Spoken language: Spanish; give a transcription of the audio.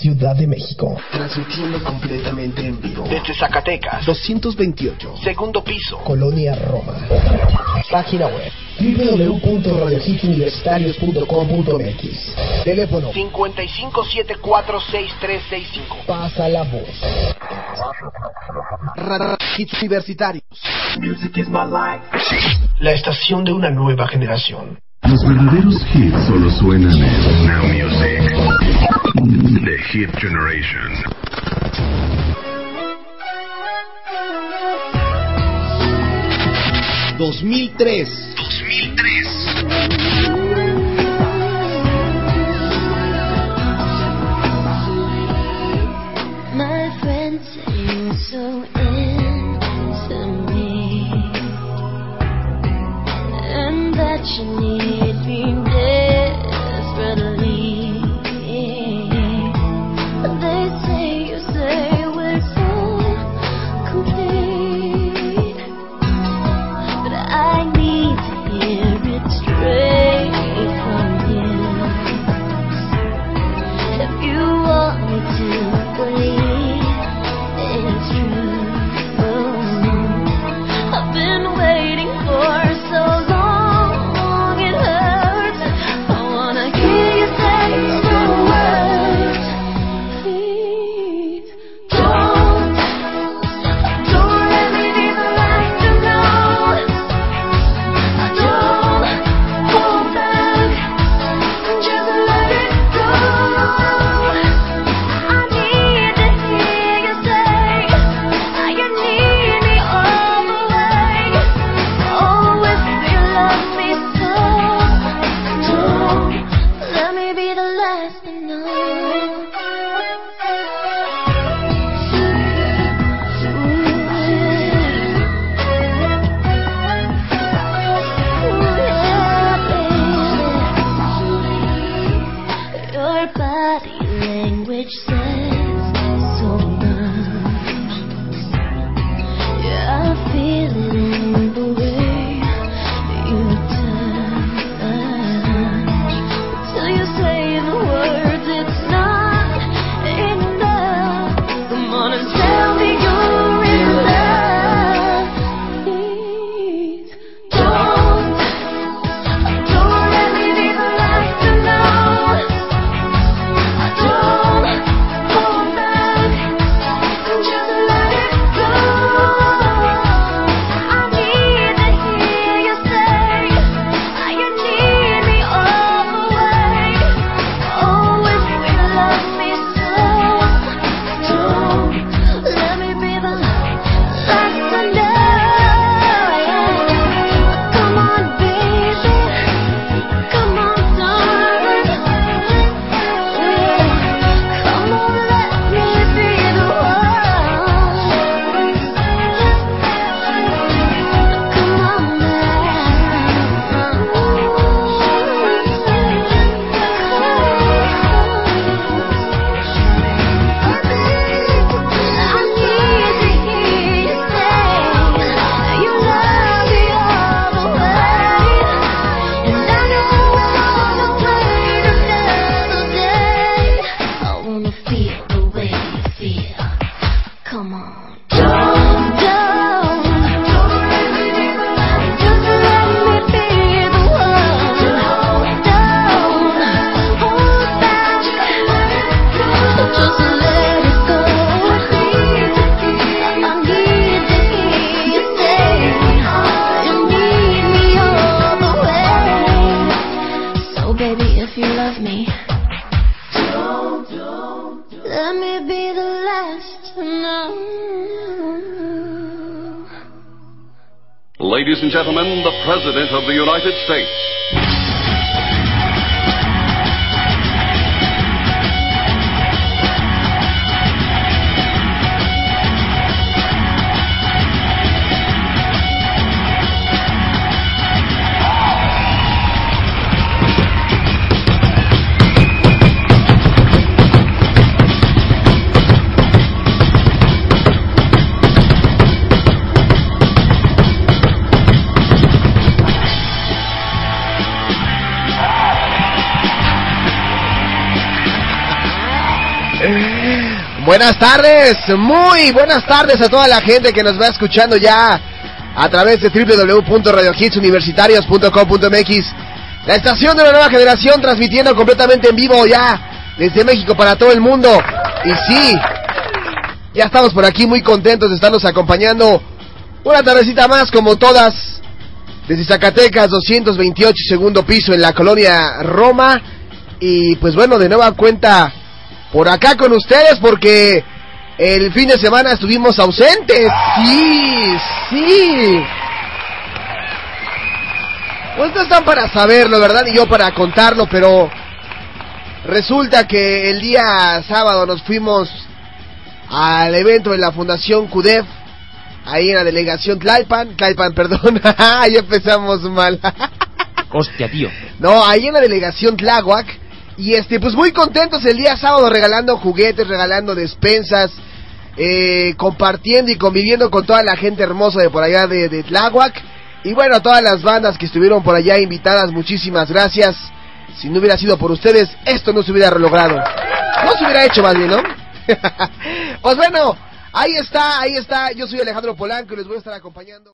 Ciudad de México. Transmitiendo completamente en vivo. Desde Zacatecas. 228. Segundo piso. Colonia Roma. Página web www.radiohitsuniversitarios.com.mx Teléfono 55746365. Pasa la voz. Hits Universitarios. Music is my life. La estación de una nueva generación. Los verdaderos hits solo suenan en Now Music. The Hit Generation. ...2003... My friends say so much. Yeah, I feel it Ladies and gentlemen, the President of the United States. Buenas tardes, muy buenas tardes a toda la gente que nos va escuchando ya a través de www.radiohitsuniversitarios.com.mx La estación de la nueva generación transmitiendo completamente en vivo ya desde México para todo el mundo. Y sí, ya estamos por aquí muy contentos de estarnos acompañando una tardecita más como todas desde Zacatecas 228 segundo piso en la colonia Roma. Y pues bueno, de nueva cuenta por acá con ustedes porque el fin de semana estuvimos ausentes. Sí, sí. No están para saberlo, ¿verdad? Y yo para contarlo, pero resulta que el día sábado nos fuimos al evento de la Fundación CUDEF, ahí en la delegación Tlalpan, Tlalpan, perdón, ya empezamos mal. Hostia, tío. No, ahí en la delegación Tláhuac. Y este, pues muy contentos el día sábado regalando juguetes, regalando despensas, eh, compartiendo y conviviendo con toda la gente hermosa de por allá de, de Tláhuac. Y bueno, a todas las bandas que estuvieron por allá invitadas, muchísimas gracias. Si no hubiera sido por ustedes, esto no se hubiera logrado. No se hubiera hecho más bien, ¿no? pues bueno, ahí está, ahí está. Yo soy Alejandro Polanco y les voy a estar acompañando.